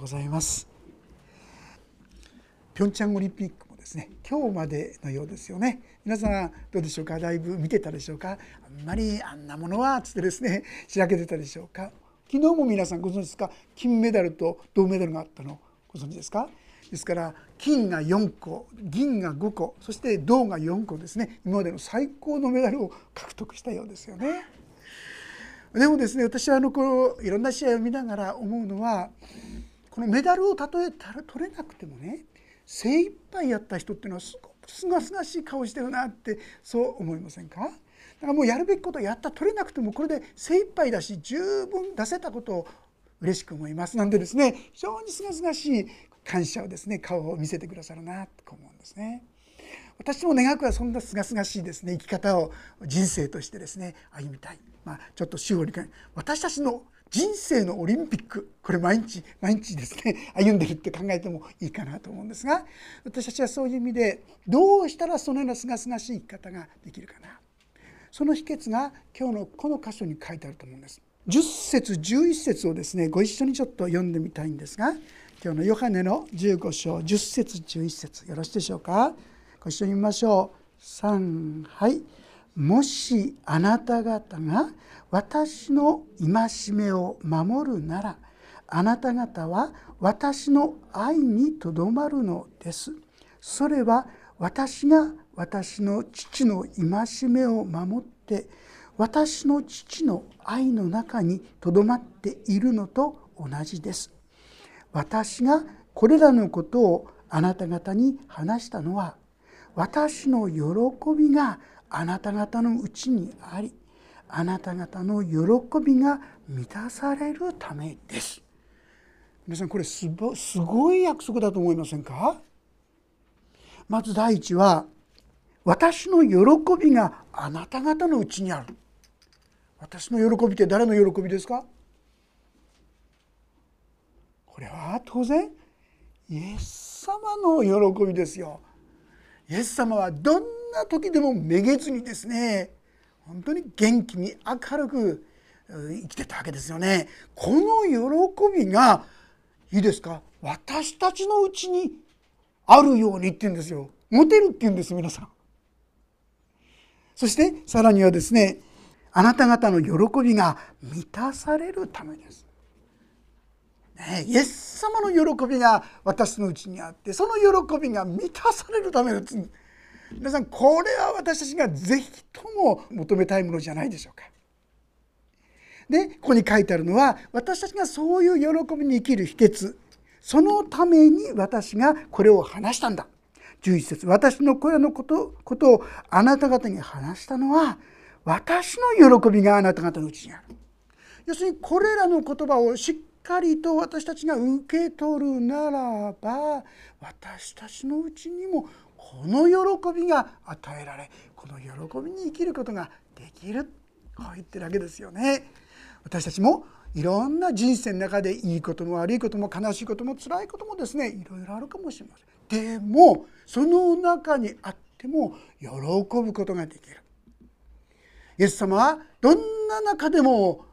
うございます。ピョンチャンオリンピックもですね今日までのようですよね。皆さんどうでしょうか？だいぶ見てたでしょうか？あんまりあんなものはつってですねしらけてたでしょうか？昨日も皆さんご存知ですか？金メダルと銅メダルがあったの？ご存知ですか？ですから金が4個銀が5個そして銅が4個ですね。今までの最高のメダルを獲得したようですよね。でもですね私はあのこういろんな試合を見ながら思うのはこのメダルをたとえ取れなくてもね精一杯やった人っていうのはすごくすがすがしい顔してるなってそう思いませんか？だからもうやるべきことをやった取れなくてもこれで精一杯だし十分出せたことを嬉しく思います。なんでですね非常にすがすがしい感謝をですね顔を見せてくださるなと思うんですね。私も願くはそんなすがすがしいですね生き方を人生としてですね歩みたい、まあ、ちょっと主を理解私たちの人生のオリンピックこれ毎日毎日ですね 歩んでるって考えてもいいかなと思うんですが私たちはそういう意味でどうしたらそのようなすがすがしい生き方ができるかな。その秘訣が今日のこの箇所に書いてあると思うんです。10節11節をですねご一緒にちょっと読んでみたいんですが今日のヨハネの15章10節11節よろしいでしょうか。ご一緒に見ましょう。3はい。もしあなた方が私の戒めを守るならあなた方は私の愛にとどまるのです。それは私が私の父の戒めを守って私の父の愛の中にとどまっているのと同じです。私がこれらのことをあなた方に話したのは私の喜びがあなた方のうちにありあなた方の喜びが満たされるためです。皆さんこれすごい約束だと思いませんか？まず第一は私の喜びがあなた方のうちにある。私の喜びって誰の喜びですか？これは当然イエス様の喜びですよ。イエス様はどんな時でもめげずにですね本当に元気に明るく生きてたわけですよね。この喜びがいいですか？私たちのうちにあるようにって言うんですよ。持てるって言うんです皆さん。そしてさらにはですねあなた方の喜びが満たされるためです。ね、イエス様の喜びが私のうちにあってその喜びが満たされるためです皆さんこれは私たちが是非とも求めたいものじゃないでしょうか。でここに書いてあるのは私たちがそういう喜びに生きる秘訣そのために私がこれを話したんだ。11節私のこれのことことをあなた方に話したのは私の喜びがあなた方のうちにある。要するにこれらの言葉をしっかりと私たちが受け取るならば私たちのうちにもこの喜びが与えられこの喜びに生きることができるこう言ってるわけですよね。私たちもいろんな人生の中でいいことも悪いことも悲しいことも辛いこともですねいろいろあるかもしれません。でもその中にあっても喜ぶことができる。イエス様はどんな中でも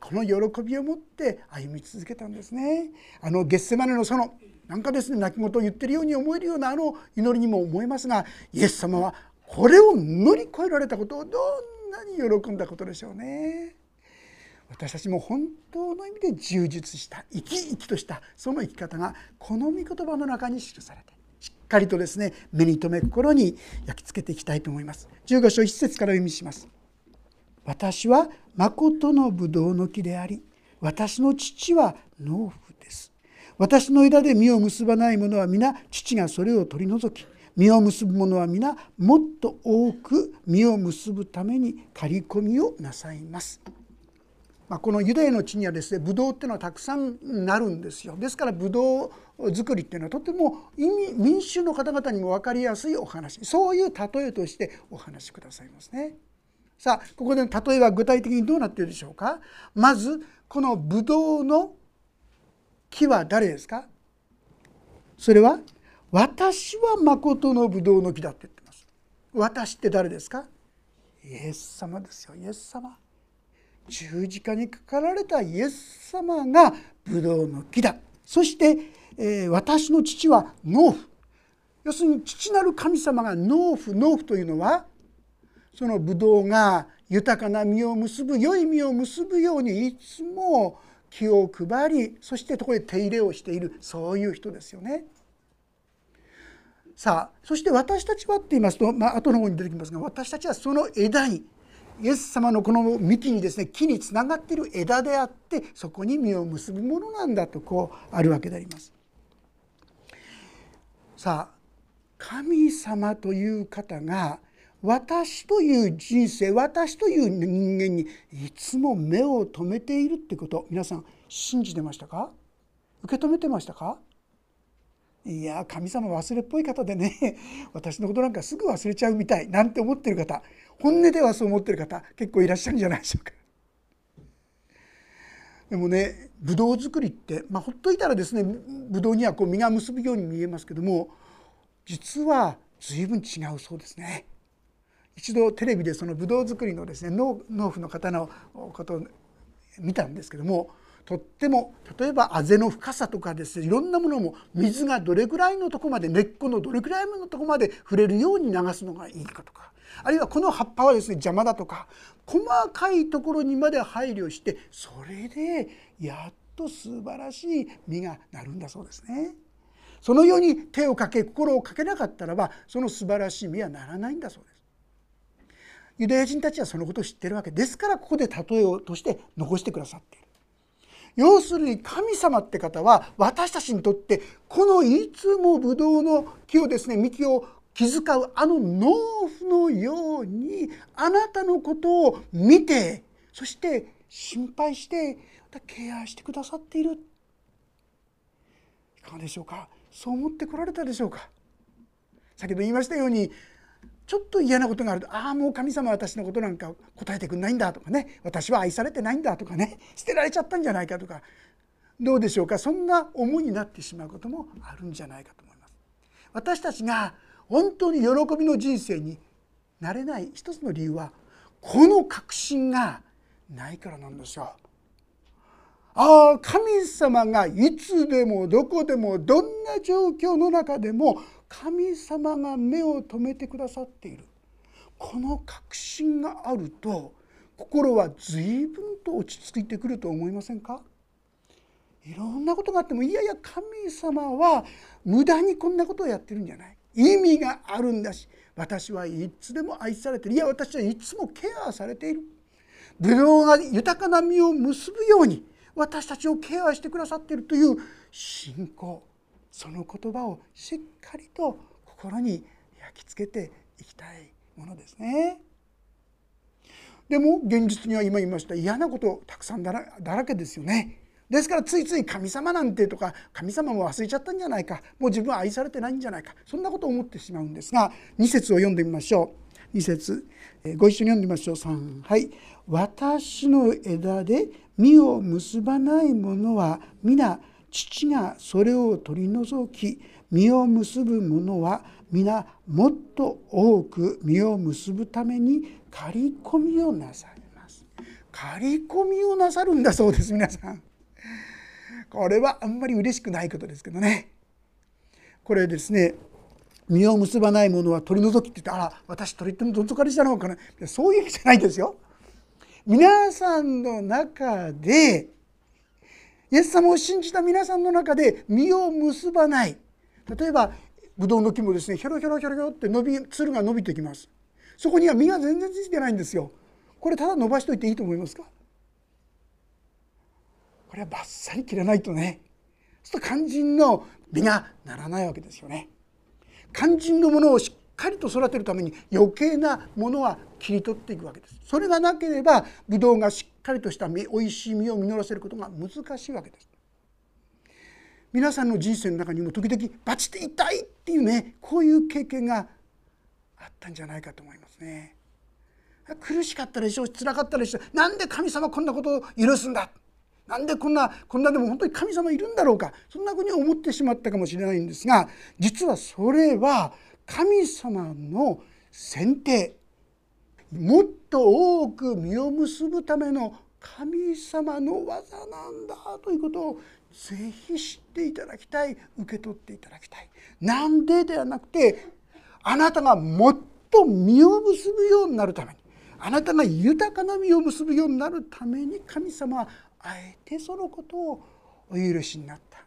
この喜びを持って歩み続けたんですね。あのゲッセマネのそのなんかですね泣き言を言ってるように思えるようなあの祈りにも思えますがイエス様はこれを乗り越えられたことをどんなに喜んだことでしょうね。私たちも本当の意味で充実した生き生きとしたその生き方がこの御言葉の中に記されてしっかりとですね目に留め心に焼き付けていきたいと思います。15章1節から読みします。私は誠のブドウの木であり私の父は農夫です私の枝で実を結ばない者は皆父がそれを取り除き実を結ぶ者は皆もっと多く実を結ぶために刈り込みをなさいます。まあ、このユダヤの地にはですねブドウっていうのはたくさんなるんですよですからブドウ作りっていうのはとても意味民衆の方々にも分かりやすいお話そういう例えとしてお話しくださいますね。さあここでの例えは具体的にどうなっているでしょうか？まずこのブドウの木は誰ですか？それは私は誠のブドウの木だって言ってます。私って誰ですか？イエス様ですよ。イエス様。十字架にかかられたイエス様がブドウの木だ。そして、えー、私の父は農夫。要するに父なる神様が農夫。農夫というのはそのブドウが豊かな実を結ぶ良い実を結ぶようにいつも気を配りそしてそこで手入れをしているそういう人ですよね。さあそして私たちはって言いますと、まあ後の方に出てきますが私たちはその枝にイエス様のこの幹にですね木につながっている枝であってそこに実を結ぶものなんだとこうあるわけであります。さあ神様という方が私という人生私という人間にいつも目を留めているってこと皆さん信じてましたか？受け止めてましたか？いや神様忘れっぽい方でね私のことなんかすぐ忘れちゃうみたいなんて思ってる方本音ではそう思ってる方結構いらっしゃるんじゃないでしょうか。でもねブドウ作りって、まあ、ほっといたらですねブドウにはこう実が結ぶように見えますけども実は随分違うそうですね。一度テレビでそのブドウ作りのですね農夫の方のことを見たんですけどもとっても例えばあぜの深さとかですねいろんなものも水がどれぐらいのとこまで根っこのどれぐらいのとこまで触れるように流すのがいいかとかあるいはこの葉っぱはですね邪魔だとか細かいところにまで配慮してそれでやっと素晴らしい実がなるんだそうですね。そのように手をかけ心をかけなかったらばその素晴らしい実はならないんだそうです。ユダヤ人たちはそのことを知っているわけ。ですからここで例えをとして残してくださっている。要するに神様って方は私たちにとってこのいつもブドウの木をですね幹を気遣うあの農夫のようにあなたのことを見てそして心配してまたケアしてくださっている。いかがでしょうか？そう思ってこられたでしょうか？先ほど言いましたようにちょっと嫌なことがあるとああもう神様私のことなんか答えてくんないんだとかね私は愛されてないんだとかね 捨てられちゃったんじゃないかとかどうでしょうかそんな思いになってしまうこともあるんじゃないかと思います。私たちが本当に喜びの人生になれない一つの理由はこの確信がないからなんですよ。ああ神様がいつでもどこでもどんな状況の中でも神様が目を留めてくださっている。この確信があると心は随分と落ち着いてくると思いませんか？いろんなことがあってもいやいや神様は無駄にこんなことをやってるんじゃない。意味があるんだし私はいつでも愛されてる。いや私はいつもケアされている。ブドウが豊かな実を結ぶように私たちをケアしてくださっているという信仰その言葉をしっかりと心に焼き付けていきたいものですね。でも現実には今言いました嫌なことたくさんだらけですよね。ですからついつい神様なんてとか神様も忘れちゃったんじゃないか。もう自分は愛されてないんじゃないか。そんなことを思ってしまうんですが2節を読んでみましょう。2節ご一緒に読んでみましょう。3はい「私の枝で実を結ばない者は皆父がそれを取り除き実を結ぶ者は皆もっと多く実を結ぶために刈り込みをなさいます刈り込みをなさるんだそうです皆さんこれはあんまり嬉しくないことですけどねこれですね実を結ばないものは取り除きって言ってあら私取り除かれちゃうのかなそういう意味じゃないですよ皆さんの中でイエス様を信じた皆さんの中で実を結ばない。例えばブドウの木もですねひょろひょろひょろひょろって伸びつるが伸びてきます。そこには実が全然ついてないんですよ。これただ伸ばしといていいと思いますか？これはバッサリ切らないとねそうすると肝心の実がならないわけですよね。肝心のものをしっかりと育てるために余計なものは切り取っていくわけです。それがなければブドウがしっかりとした実おいしい実を実らせることが難しいわけです。皆さんの人生の中にも時々バチって痛いっていうねこういう経験があったんじゃないかと思いますね。苦しかったでしょう辛かったでしょう。なんで神様こんなことを許すんだ？なんでこんなこんなでも本当に神様いるんだろうか？そんなふうに思ってしまったかもしれないんですが実はそれは神様の選定もっと多く実を結ぶための神様の技なんだということをぜひ知っていただきたい受け取っていただきたいなんでではなくてあなたがもっと実を結ぶようになるためにあなたが豊かな実を結ぶようになるために神様はあえてそのことをお許しになった。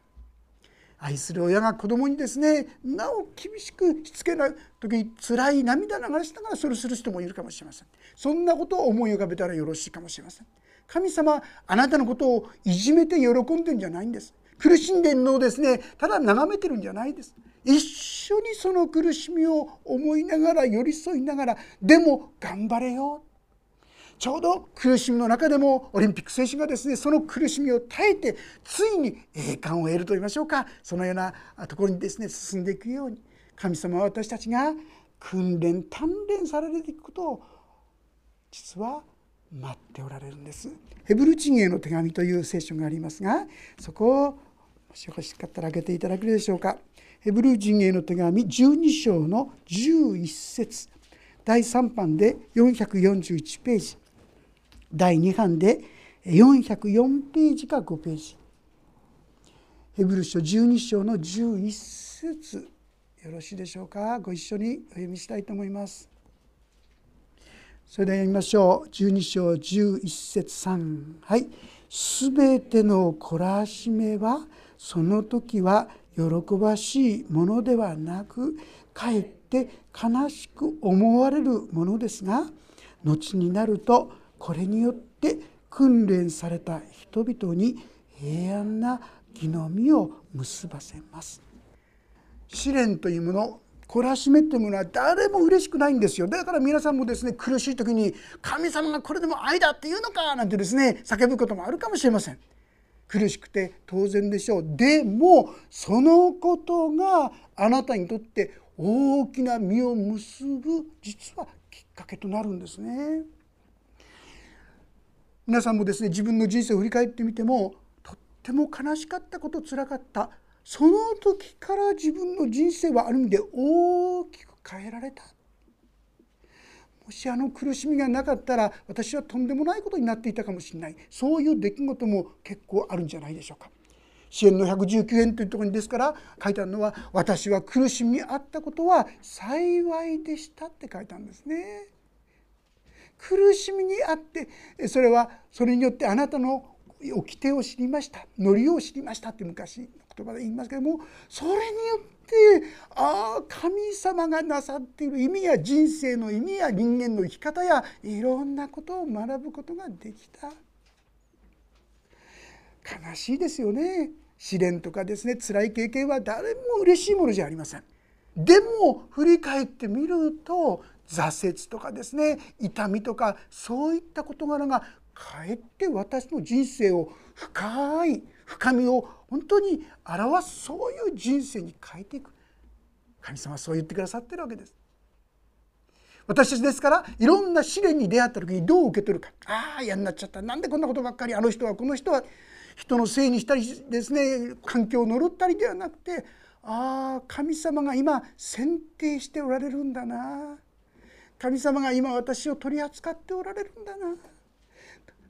愛する親が子供にですねなお厳しくしつけない時に辛い涙流しながらそれする人もいるかもしれません。そんなことを思い浮かべたらよろしいかもしれません。神様あなたのことをいじめて喜んでんじゃないんです。苦しんでるのをですねただ眺めてるんじゃないです。一緒にその苦しみを思いながら寄り添いながらでも頑張れよ。ちょうど苦しみの中でもオリンピック選手がですねその苦しみを耐えてついに栄冠を得ると言いましょうかそのようなところにですね進んでいくように神様は私たちが訓練鍛錬されていくことを実は待っておられるんです。ヘブル人への手紙という聖書がありますがそこをもしよろしかったら開けていただけるでしょうか。ヘブル人への手紙12章の11節第3版で441ページ第2版で404ページか5ページ。ヘブル書12章の11節。よろしいでしょうか？ご一緒にお読みしたいと思います。それでは読みましょう。12章11節3はい「すべての懲らしめはその時は喜ばしいものではなくかえって悲しく思われるものですが後になるとこれによって訓練された人々に平安な義の実を結ばせます。試練というもの懲らしめというものは誰も嬉しくないんですよ。だから皆さんもですね苦しい時に「神様がこれでも愛だって言うのか」なんてですね叫ぶこともあるかもしれません。苦しくて当然でしょう。でもそのことがあなたにとって大きな実を結ぶ実はきっかけとなるんですね。皆さんもですね自分の人生を振り返ってみてもとっても悲しかったことつらかったその時から自分の人生はある意味で大きく変えられたもしあの苦しみがなかったら私はとんでもないことになっていたかもしれないそういう出来事も結構あるんじゃないでしょうか。支援の119円というところにですから書いてあるのは「私は苦しみあったことは幸いでした」って書いてあるんですね。苦しみにあってそれはそれによってあなたの掟を知りました。ノリを知りましたって昔の言葉で言いますけどもそれによってああ神様がなさっている意味や人生の意味や人間の生き方やいろんなことを学ぶことができた。悲しいですよね。試練とかですね辛い経験は誰も嬉しいものじゃありません。でも振り返ってみると挫折とかですね痛みとかそういった事柄がかえって私の人生を深い深みを本当に表すそういう人生に変えていく。神様はそう言ってくださってるわけです。私たちですからいろんな試練に出会った時にどう受け取るか。ああ嫌になっちゃった。なんでこんなことばっかり。あの人はこの人は人のせいにしたりですね環境を呪ったりではなくてああ神様が今選定しておられるんだな。神様が今私を取り扱っておられるんだな。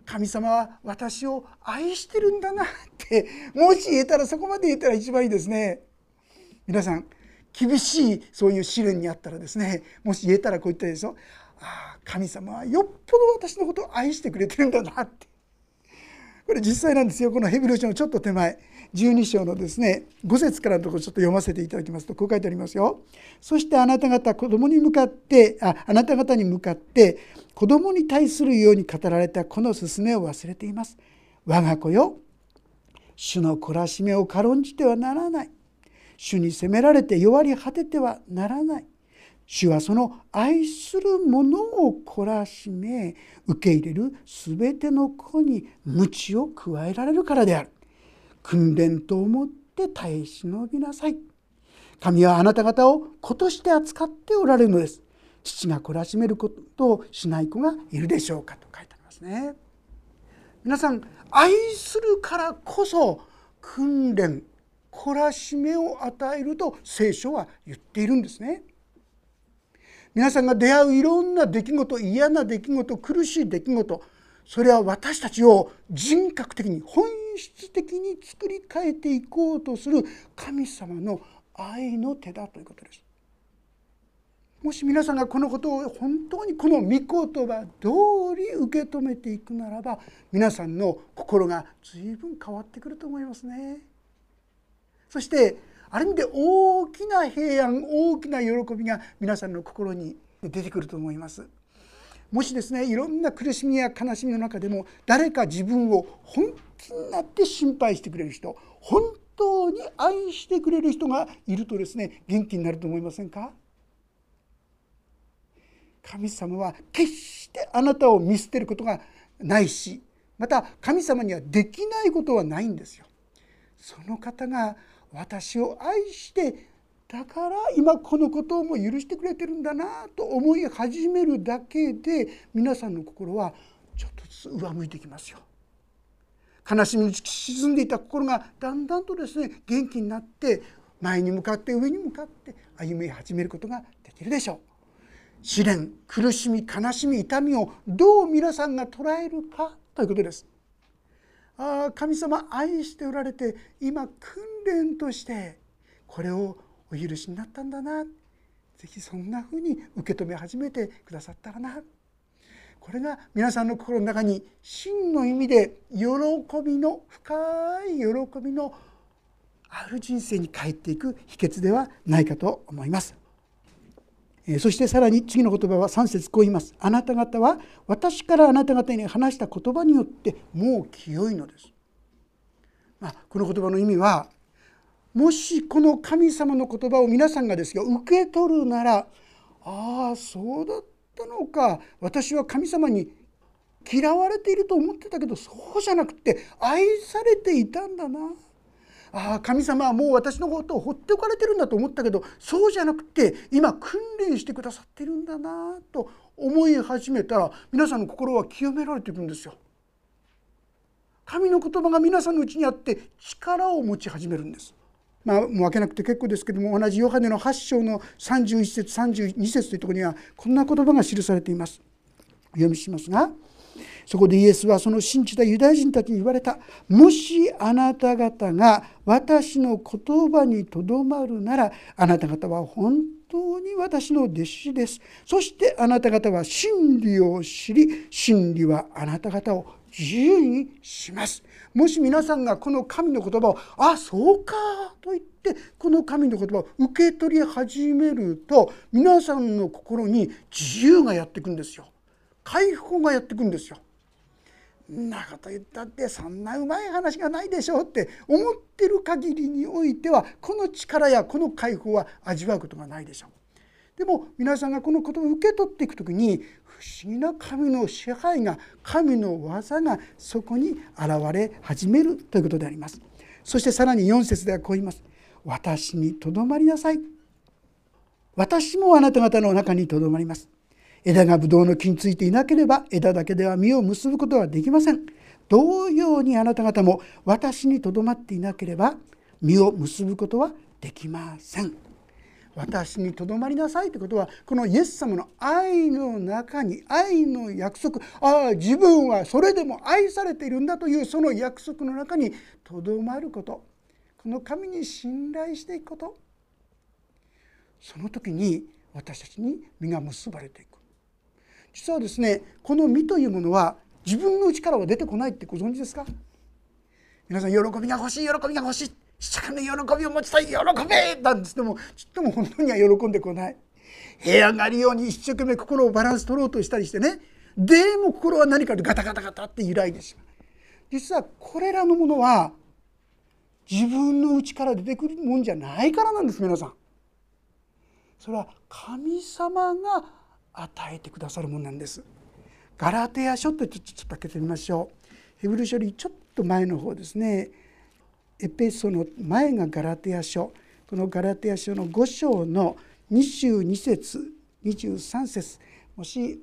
神様は私を愛してるんだな。ってもし言えたらそこまで言えたら一番いいですね。皆さん厳しいそういう試練にあったらですねもし言えたらこう言ったらでしょああ神様はよっぽど私のことを愛してくれてるんだなって。これ実際なんですよ。このヘブル書のちょっと手前。12章のですね5節からのところちょっと読ませていただきますとこう書いてありますよ。そしてあなた方子供に向かってああなた方に向かって子供に対するように語られたこの勧めを忘れています。我が子よ主の懲らしめを軽んじてはならない。主に責められて弱り果ててはならない。主はその愛する者を懲らしめ受け入れる全ての子に鞭を加えられるからである。訓練と思って耐え忍びなさい。神はあなた方を子として扱っておられるのです。父が懲らしめることをしない子がいるでしょうかと書いてありますね。皆さん愛するからこそ訓練懲らしめを与えると聖書は言っているんですね。皆さんが出会ういろんな出来事嫌な出来事苦しい出来事それは私たちを人格的に本質的に作り変えていこうとする神様の愛の手だということです。もし皆さんがこのことを本当にこの御言葉通り受け止めていくならば皆さんの心が随分変わってくると思いますね。そしてある意味で大きな平安大きな喜びが皆さんの心に出てくると思います。もしですねいろんな苦しみや悲しみの中でも誰か自分を本気になって心配してくれる人本当に愛してくれる人がいるとですね元気になると思いませんか？神様は決してあなたを見捨てることがないしまた神様にはできないことはないんですよ。その方が私を愛してだから今このことをも許してくれてるんだなと思い始めるだけで皆さんの心はちょっとずつ上向いてきますよ。悲しみに沈んでいた心がだんだんとですね元気になって前に向かって上に向かって歩み始めることができるでしょう。試練苦しみ悲しみ痛みをどう皆さんが捉えるかということです。ああ神様愛しておられて今訓練としてこれをお許しになったんだな是非そんなふうに受け止め始めてくださったらなこれが皆さんの心の中に真の意味で喜びの深い喜びのある人生に帰っていく秘訣ではないかと思います。そしてさらに次の言葉は3節こう言います。あなた方は私からあなた方に話した言葉によってもう清いのです。まあ、この言葉の意味はもしこの神様の言葉を皆さんがですよ受け取るならああそうだったたのか私は神様に嫌われていると思ってたけどそうじゃなくて愛されていたんだなああ神様はもう私のことを放っておかれてるんだと思ったけどそうじゃなくて今訓練してくださってるんだなと思い始めたら皆さんの心は清められていくんですよ。神の言葉が皆さんのうちにあって力を持ち始めるんです。まあ、もう分けなくて結構ですけども同じヨハネの8章の31節32節というところにはこんな言葉が記されています。読みしますがそこでイエスはその信じたユダヤ人たちに言われたもしあなた方が私の言葉にとどまるならあなた方は本当に私の弟子ですそしてあなた方は真理を知り真理はあなた方を自由にしますもし皆さんがこの神の言葉を「あそうか」と言ってこの神の言葉を受け取り始めると皆さんの心に自由がやってくんですよ解放がやってくんですよ。んなこと言ったってそんなうまい話がないでしょうって思ってる限りにおいてはこの力やこの解放は味わうことがないでしょう。でも皆さんがこのことを受け取っていく時に不思議な神の支配が神の技がそこに現れ始めるということであります。そしてさらに4節ではこう言います。私にとどまりなさい。私もあなた方の中にとどまります。枝がブドウの木についていなければ枝だけでは実を結ぶことはできません。同様にあなた方も私にとどまっていなければ実を結ぶことはできません。私にとどまりなさいということはこのイエス様の愛の中に愛の約束。ああ自分はそれでも愛されているんだというその約束の中にとどまること。この神に信頼していくこと。その時に私たちに実が結ばれていく。実はですねこの実というものは自分の内からは出てこないってご存知ですか？皆さん喜びが欲しい喜びが欲しい。一生懸命喜びを持ちたい喜べなんです。でもちっとも本当には喜んでこない。平安があるように一生懸命心をバランス取ろうとしたりしてね。でも心は何かでガタガタガタって揺らいでしまう。実はこれらのものは自分の内から出てくるもんじゃないからなんです皆さん。それは神様が与えてくださるものなんです。ガラテヤ書ってちょっと開けてみましょう。ヘブル書よりちょっと前の方ですね。エペソの前がガラテヤ書このガラテヤ書の5章の22節23節もし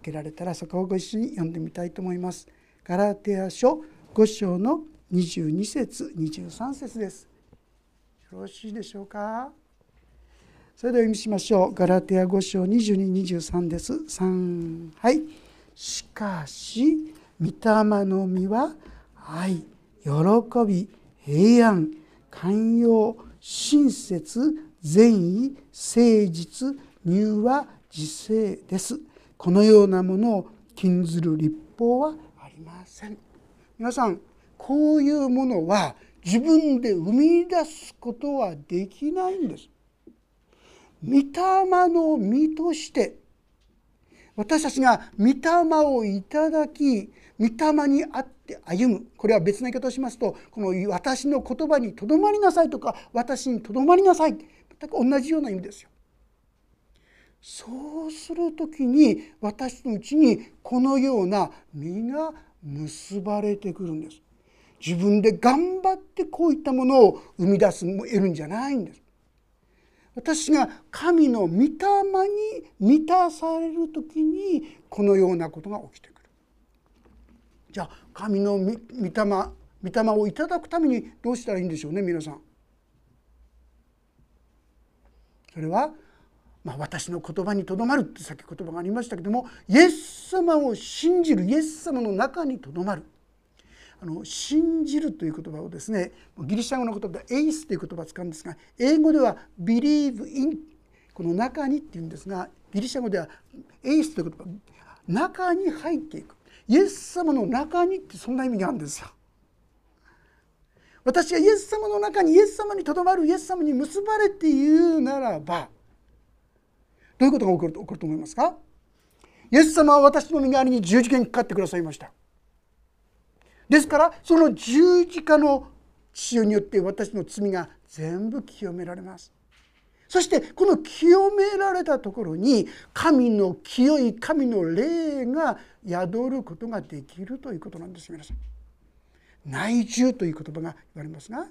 受けられたらそこをご一緒に読んでみたいと思います。ガラテヤ書5章の22節23節です。よろしいでしょうか？それでは読みしましょう。ガラテヤ5章2223です。3はい。しかし御霊の実は愛喜び平安寛容親切善意誠実入和自制です。このようなものを禁ずる立法はありません。皆さんこういうものは自分で生み出すことはできないんです。御霊の実として私たちが御霊をいただき御霊にあって歩むこれは別な言い方をしますとこの「私の言葉にとどまりなさい」とか「私にとどまりなさい」全く同じような意味ですよ。そうする時に私のうちにこのような実が結ばれてくるんです。自分で頑張ってこういったものを生み出す得るんじゃないんです。私が神の御霊に満たされる時にこのようなことが起きてくる。じゃあ神の御霊御霊をいただくためにどうしたらいいんでしょうね皆さん。それは、まあ、私の言葉にとどまるってさっき言葉がありましたけどもイエス様を信じるイエス様の中にとどまるあの信じるという言葉をですねギリシャ語の言葉でエイスという言葉を使うんですが英語では believe in この中にっていうんですがギリシャ語ではエイスという言葉中に入っていくイエス様の中にってそんな意味があるんですよ。私がイエス様の中にイエス様にとどまるイエス様に結ばれているならばどういうことが起こると起こると思いますか？イエス様は私の身代わりに十字架にかかってくださいました。ですからその十字架の血によって私の罪が全部清められます。そしてこの清められたところに神の清い神の霊が宿ることができるということなんです皆さん。内住という言葉が言われますが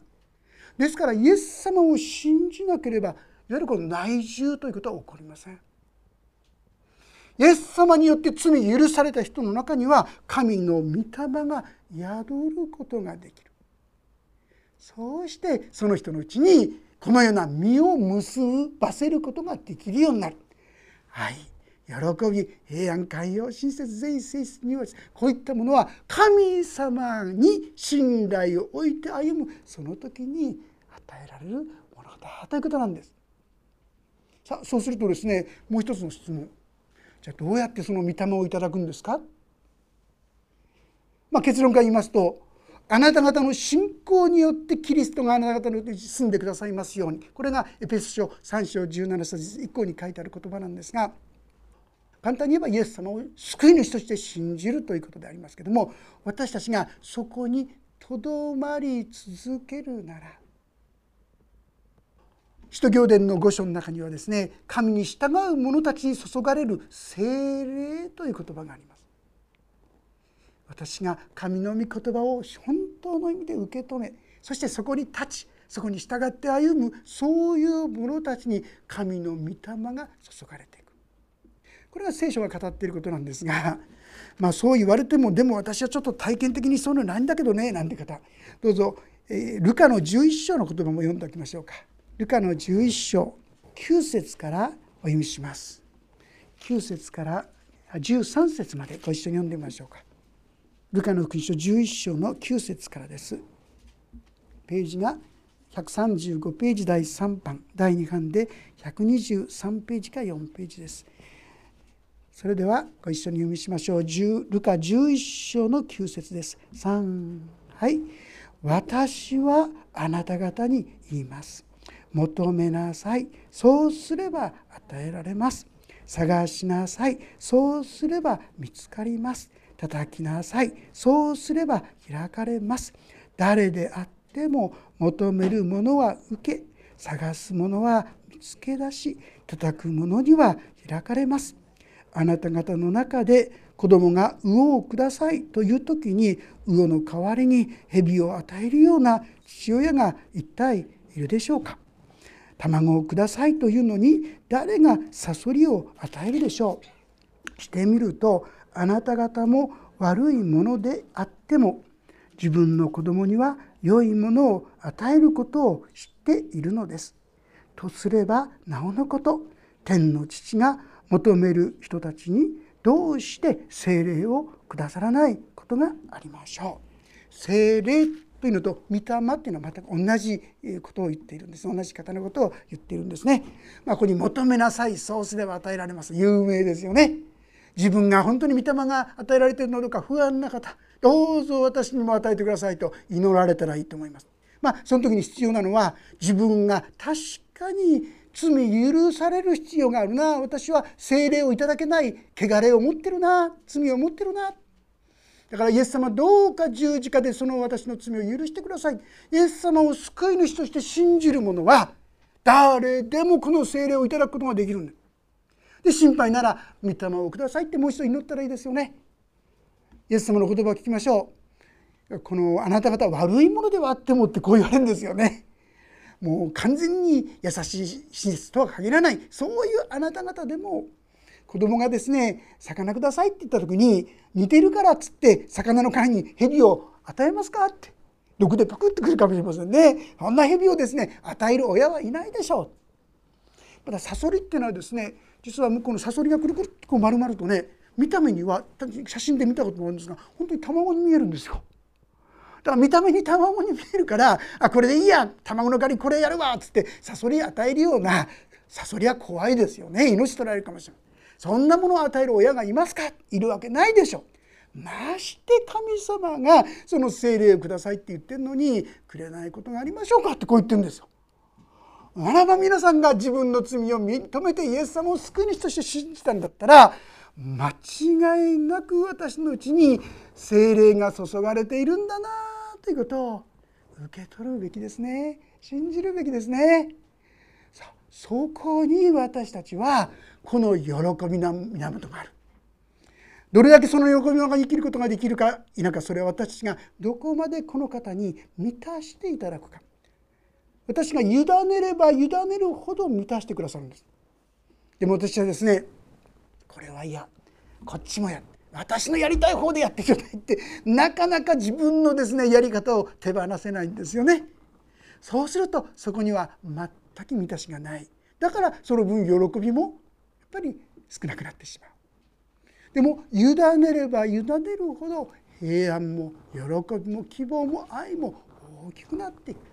ですからイエス様を信じなければいわゆるこの内住ということは起こりません。イエス様によって罪許された人の中には神の御霊が宿ることができるそうしてその人のうちにこのような実を結ばせることができるようになる。はい喜び平安寛容親切善意性質にはこういったものは神様に信頼を置いて歩むその時に与えられるものだということなんです。さあそうするとですねもう一つの質問じゃあどうやってその御霊をいただくんですか、まあ、結論から言いますとあなた方の信仰によってキリストがあなた方のうち住んでくださいますようにこれがエペソ書3章17節以降に書いてある言葉なんですが簡単に言えばイエス様を救い主として信じるということでありますけども私たちがそこにとどまり続けるなら使徒行伝の御書の中にはですね神に従う者たちに注がれる精霊という言葉があります。私が神の御言葉を本当の意味で受け止めそしてそこに立ちそこに従って歩むそういう者たちに神の御霊が注がれていくこれが聖書が語っていることなんですが まあそう言われてもでも私はちょっと体験的にそういうのないんだけどねなんて方どうぞ、えー、ルカの11章の言葉も読んでおきましょうか。ルカの11章9節からお読みします。9節から13節までご一緒に読んでみましょうか。ルカの福音書11章の9節からです。ページが135ページ第3版第2版で123ページか4ページです。それではご一緒に読みしましょう。ルカ11章の9節です。3はい。私はあなた方に言います。求めなさい。そうすれば与えられます。探しなさい。そうすれば見つかります。叩きなさい。そうすれば開かれます。誰であっても求めるものは受け探すものは見つけ出し叩くものには開かれます。あなた方の中で子供が魚をくださいという時に魚の代わりに蛇を与えるような父親が一体いるでしょうか。卵をくださいというのに誰がサソリを与えるでしょう。してみるとあなた方も悪いものであっても自分の子供には良いものを与えることを知っているのです。とすればなおのこと天の父が求める人たちにどうして精霊をくださらないことがありましょう。精霊というのと御霊っていうのは全く同じことを言っているんです同じ方のことを言っているんですね。まあ、ここに求めなさいそうすれば与えられます有名ですよね。自分が本当に御霊が与えられているのか不安な方どうぞ私にも与えてくださいと祈られたらいいと思います。まあ、その時に必要なのは自分が確かに罪許される必要があるな私は聖霊をいただけない汚れを持ってるな罪を持ってるな。だからイエス様どうか十字架でその私の罪を許してください。イエス様を救い主として信じる者は誰でもこの聖霊をいただくことができるんだ。で心配なら御霊をくださいってもう一度祈ったらいいですよね。イエス様の言葉を聞きましょう。このあなた方悪いものではあってもってこう言われるんですよね。もう完全に優しい真実とは限らない。そういうあなた方でも子供がですね魚くださいって言った時に似てるからっつって魚の貝に蛇を与えますかって毒でパクってくるかもしれませんね。そんな蛇をですね与える親はいないでしょう。またサソリっていうのはですね実は向こうのサソリがくるくるっとこう丸々とね見た目には写真で見たこともあるんですが本当に卵に見えるんですよ。だから見た目に卵に見えるからあこれでいいや卵の狩りこれやるわっつってサソリ与えるようなサソリは怖いですよね。命取られるかもしれない。そんなものを与える親がいますか？いるわけないでしょ。まして神様がその精霊をくださいって言ってるのにくれないことがありましょうか？ってこう言ってるんですよ。ならば皆さんが自分の罪を認めてイエス様を救い主として信じたんだったら間違いなく私のうちに精霊が注がれているんだなということを受け取るべきですね。信じるべきですね。さあそこに私たちはこの喜びの源がある。どれだけその喜びの中に生きることができるか否かそれは私たちがどこまでこの方に満たしていただくか。私が委ねれば委ねるほど満たしてくださるんです。でも私はですねこれは嫌。こっちもや私のやりたい方でやってちょうだいってなかなか自分のですねやり方を手放せないんですよね。そうするとそこには全く満たしがない。だからその分喜びもやっぱり少なくなってしまう。でも委ねれば委ねるほど平安も喜びも希望も愛も大きくなっていく。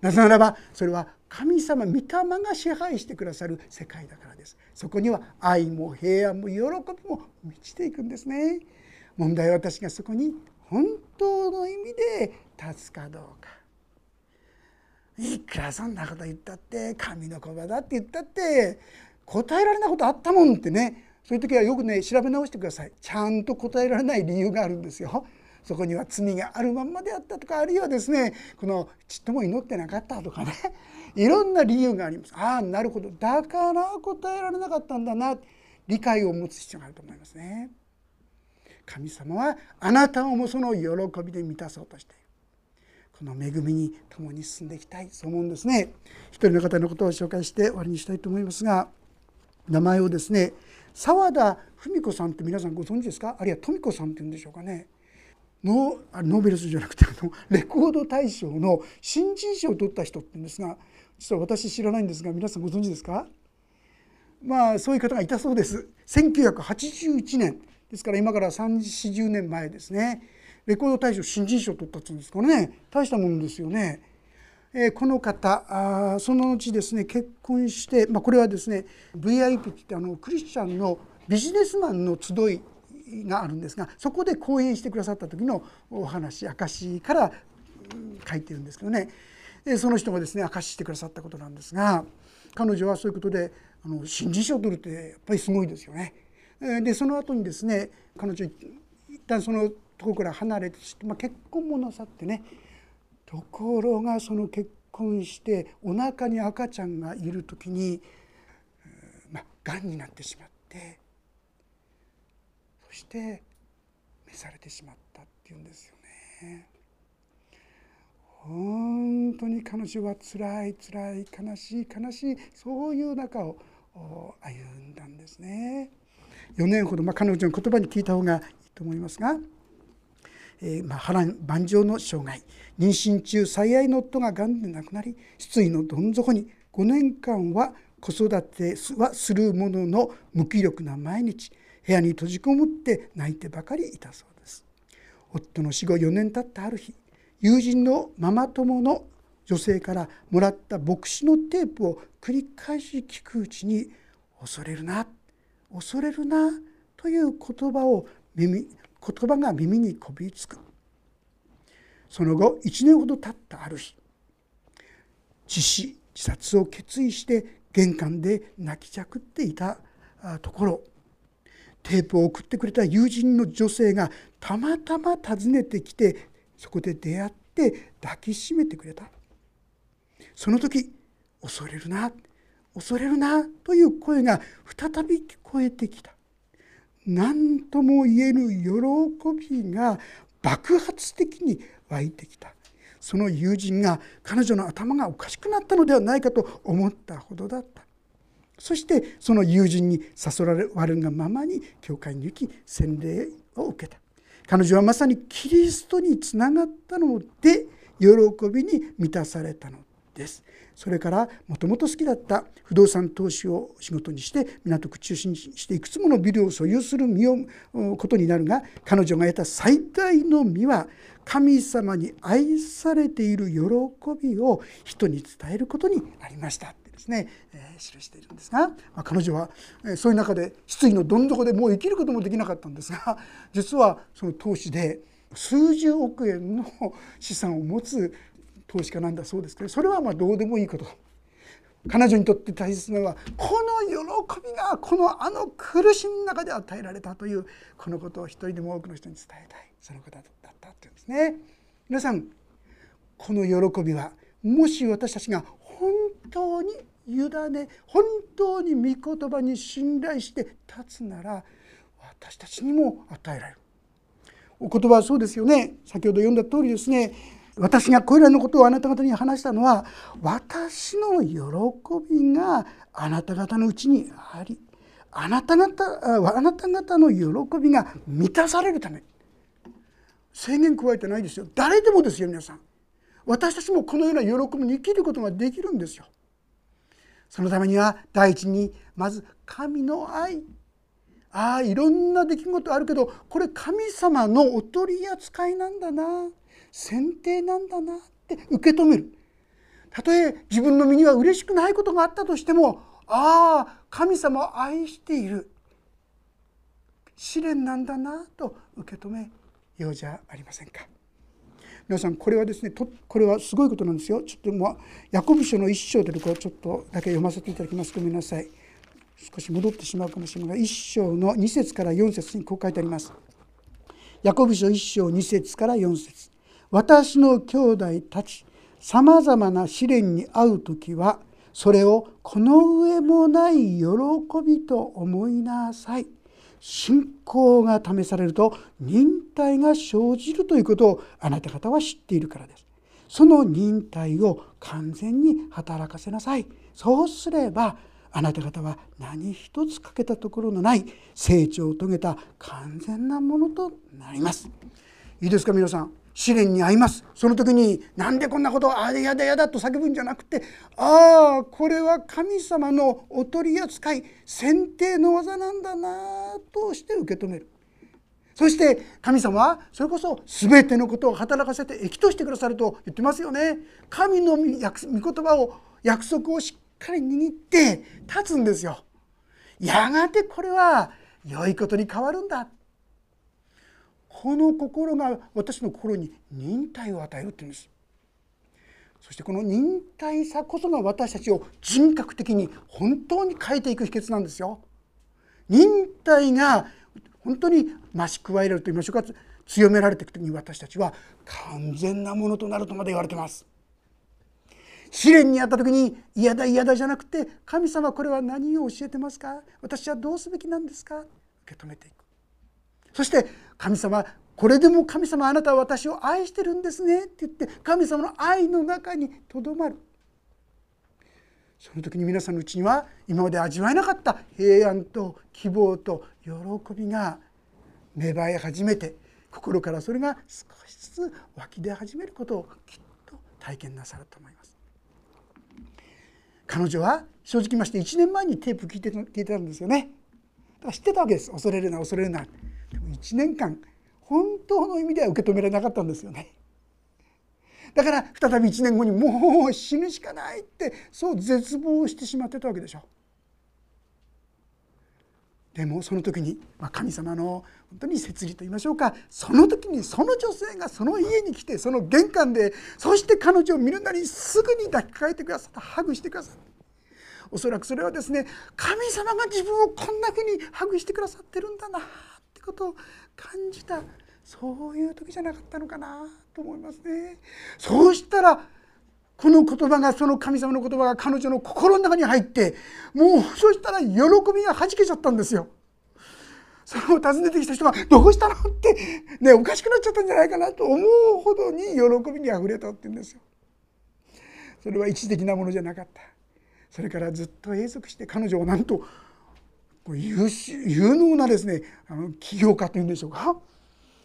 なぜならばそれは神様御霊が支配してくださる世界だからです。そこには愛も平安も喜びも満ちていくんですね。問題は私がそこに本当の意味で立つかどうか。いくらそんなこと言ったって神の言葉だって言ったって答えられないことあったもんってね。そういう時はよくね調べ直してください。ちゃんと答えられない理由があるんですよ。そこには罪があるまんまであったとかあるいはですねこのちっとも祈ってなかったとかね いろんな理由があります。ああなるほど。だから答えられなかったんだな理解を持つ必要があると思いますね。神様はあなたをもその喜びで満たそうとしているこの恵みに共に進んでいきたいそう思うんですね。一人の方のことを紹介して終わりにしたいと思いますが名前をですね澤田文子さんって皆さんご存知ですか？あるいは富子さんっていうんでしょうかね？ノノーベル賞じゃなくてあの レコード大賞の新人賞を取った人って言うんですが実は私知らないんですが皆さんご存知ですか？まあそういう方がいたそうです。1981年。ですから今から3040年前ですね。レコード大賞新人賞を取ったっていうんですからね。大したものですよね。えー、この方あその後ですね結婚して、まあ、これはですね VIP ってあのクリスチャンのビジネスマンの集いがあるんですがそこで講演してくださった時のお話証から書いてるんですけどねその人がですね証ししてくださったことなんですが彼女はそういうことであの新人賞を取るってやっぱりすごいですよね。でその後にですね彼女一旦そのところから離れて、まあ、結婚もなさってねところがその結婚してお腹に赤ちゃんがいる時に、まあ、になってしまってそして召されてしまったっていうんですよね。本当に彼女はつらいつらい悲しい悲しいそういう中を歩んだんですね。4年ほど、まあ、彼女の言葉に聞いた方がいいと思いますが、えー、まあ、波乱万丈の障害妊娠中最愛の夫ががんで亡くなり失意のどん底に5年間は子育てはするものの無気力な毎日部屋に閉じこもって泣いてばかりいたそうです。夫の死後4年経ったある日友人のママ友の女性からもらった牧師のテープを繰り返し聞くうちに恐れるな恐れるなという言葉を耳言葉が耳にこびりつく。その後1年ほど経ったある日自死自殺を決意して玄関で泣きじゃくっていたところテープを送ってくれた友人の女性がたまたま訪ねてきてそこで出会って抱きしめてくれた。その時恐れるな恐れるなという声が再び聞こえてきた。何とも言えぬ喜びが爆発的に湧いてきた。その友人が彼女の頭がおかしくなったのではないかと思ったほどだった。そしてその友人に誘われるがままに教会に行き洗礼を受けた。彼女はまさにキリストにつながったので喜びに満たされたのです。それからもともと好きだった不動産投資を仕事にして港区中心にしていくつものビルを所有する身をことになるが彼女が得た最大の身は神様に愛されている喜びを人に伝えることにありました。ですね、えー、記しているんですが、まあ、彼女は、えそういう中で失意のどん底でもう生きることもできなかったんですが 実はその投資で数十億円の資産を持つ投資家なんだそうですけどそれはまどうでもいいこと彼女にとって大切なのはこの喜びがこのあの苦しみの中で与えられたというこのことを一人でも多くの人に伝えたいそのことだったっていうんですね。皆さんこの喜びはもし私たちが本当に委ね本当に御言葉に信頼して立つなら私たちにも与えられる。お言葉はそうですよね。先ほど読んだ通りですね。私がこれらのことをあなた方に話したのは私の喜びがあなた方のうちにありあなた方あなた方の喜びが満たされるため。制限加えてないですよ。誰でもですよ皆さん。私たちもこのような喜びに生きることができるんですよ。そのためには第一にまず神の愛。ああいろんな出来事あるけどこれ神様のお取り扱いなんだな。選定なんだなって受け止める。たとえ自分の身には嬉しくないことがあったとしてもああ神様を愛している。試練なんだなと受け止めようじゃありませんか。皆さんこれはですねとこれはすごいことなんですよ。ちょっともうヤコブ書の一章というところちょっとだけ読ませていただきます。ごめんなさい。少し戻ってしまうかもしれませんが一章の2節から4節にこう書いてあります。ヤコブ書一章2節から4節。私の兄弟たちさまざまな試練に遭う時はそれをこの上もない喜びと思いなさい。信仰が試されると忍耐が生じるということをあなた方は知っているからです。その忍耐を完全に働かせなさい。そうすればあなた方は何一つ欠けたところのない成長を遂げた完全なものとなります。いいですか皆さん試練に遭います。その時になんでこんなことああやだやだと叫ぶんじゃなくてああこれは神様のお取り扱い選定の技なんだなとして受け止める。そして神様はそれこそ全てのことを働かせて益としてくださると言ってますよね。神の御言葉を約束をしっかり握って立つんですよ。やがてこれは良いことに変わるんだ。この心が私の心に忍耐を与えるっていうんです。そしてこの忍耐さこそが私たちを人格的に本当に変えていく秘訣なんですよ。忍耐が本当に増し加えられると言いましょうか。強められていく時に私たちは完全なものとなるとまで言われてます。試練にあった時に嫌だ嫌だじゃなくて神様これは何を教えてますか？私はどうすべきなんですか？受け止めていく。そして神様これでも神様あなたは私を愛してるんですねって言って神様の愛の中にとどまるその時に皆さんのうちには今まで味わえなかった平安と希望と喜びが芽生え始めて心からそれが少しずつ湧き出始めることをきっと体験なさると思います。彼女は正直まして1年前にテープ聞いて聞いてたんですよね。だから知ってたわけです恐れるな恐れるな。でも1年間本当の意味では受け止められなかったんですよね。だから再び1年後にもう死ぬしかないってそう絶望してしまってたわけでしょ。でもその時に、ま、神様の本当に摂理と言いましょうか。その時にその女性がその家に来てその玄関でそして彼女を見るなりすぐに抱きかえてくださったハグしてくださったおそらくそれはですね神様が自分をこんなふうにハグしてくださってるんだなってことを感じたそういう時じゃなかったのかなと思いますね。そうしたらこの言葉がその神様の言葉が彼女の心の中に入ってもうそしたら喜びがはじけちゃったんですよ。その訪ねてきた人が「どうしたの?」ってねおかしくなっちゃったんじゃないかなと思うほどに喜びにあふれたって言うんですよ。それは一時的なものじゃなかった。それからずっと永続して彼女をなんと優有能なですねあの起業家というんでしょうか。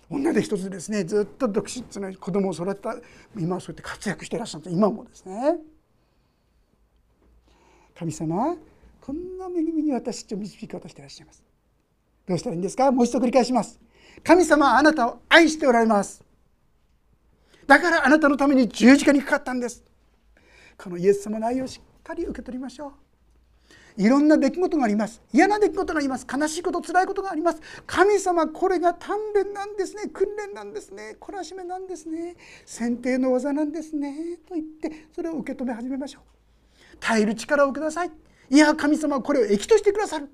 女で一つですねずっと独身の子供を育てた今はそうやって活躍していらっしゃる今もですね。神様こんな恵みに私たちを導こうとしていらっしゃいます。どうしたらいいんですか？もう一度繰り返します。神様はあなたを愛しておられます。だからあなたのために十字架にかかったんです。このイエス様の愛をしっかり受け取りましょう。いろんな出来事があります。嫌な出来事があります。悲しいこと辛いことがあります。神様これが鍛錬なんですね。訓練なんですね。懲らしめなんですね。選定の技なんですね。と言ってそれを受け止め始めましょう。耐える力をください。いや神様はこれを益としてくださる。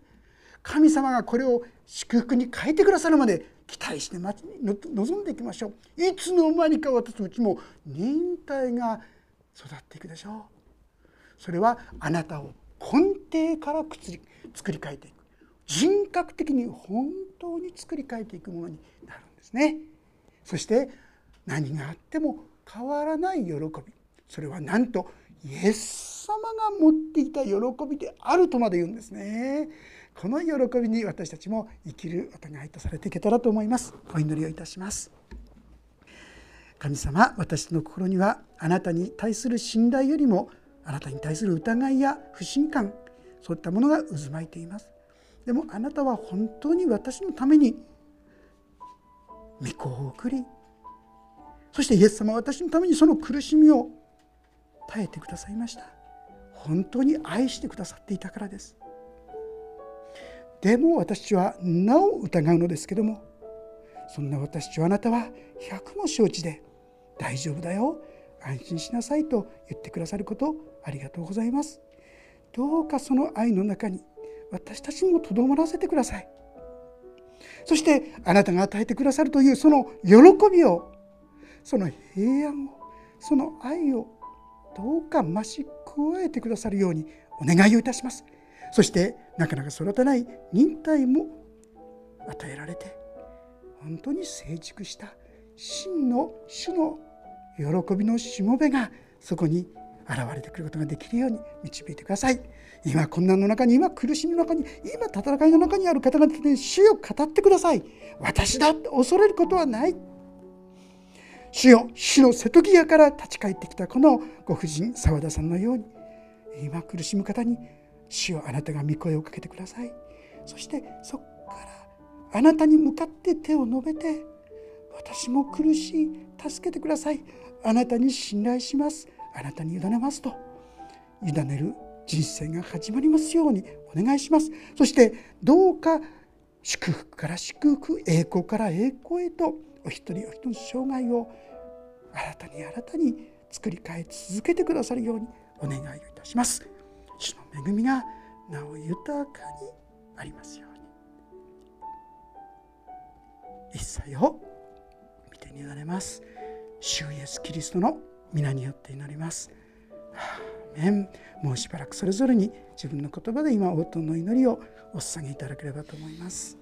神様がこれを祝福に変えてくださるまで期待して待ちに望んでいきましょう。いつの間にか私たちも忍耐が育っていくでしょう。それはあなたを根底から作り変えていく。人格的に本当に作り変えていくものになるんですね。そして何があっても変わらない喜び。それはなんとイエス様が持っていた喜びであるとまで言うんですね。この喜びに私たちも生きるお互いとされていけたらと思います。お祈りをいたします。神様私の心にはあなたに対する信頼よりもあなたに対する疑いや不信感そういったものが渦巻いています。でもあなたは本当に私のために御子を送りそしてイエス様は私のためにその苦しみを耐えてくださいました。本当に愛してくださっていたからです。でも私はなお疑うのですけどもそんな私とあなたは百も承知で大丈夫だよ安心しなさいと言ってくださることありがとうございます。どうかその愛の中に私たちもとどまらせてください。そしてあなたが与えてくださるというその喜びをその平安をその愛をどうか増し加えてくださるようにお願いをいたします。そしてなかなか育たない忍耐も与えられて本当に成熟した真の主の喜びのしもべがそこに現れてくることができるように導いてください。今困難の中に今苦しみの中に今戦いの中にある方々で主よ語ってください。私だって恐れることはない。主よ主の瀬戸際から立ち返ってきたこのご婦人澤田さんのように今苦しむ方に主よあなたが御声をかけてください。そしてそこからあなたに向かって手を伸べて私も苦しい助けてください。あなたに信頼します。あなたに委ねますと委ねる人生が始まりますようにお願いします。そしてどうか祝福から祝福栄光から栄光へとお一人お一人の生涯を新たに新たに作り変え続けてくださるようにお願いをいたします。主の恵みがなお豊かにありますように。一切を見てになれます。主イエスキリストの皆によって祈ります。メンもうしばらくそれぞれに自分の言葉で今応答の祈りをお捧げいただければと思います。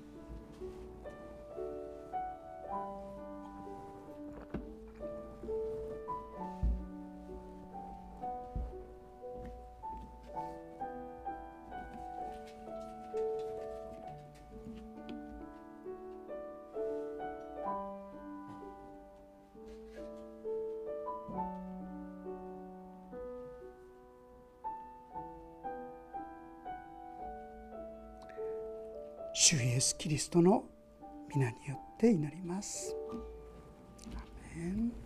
キリストの皆によって祈ります。アメン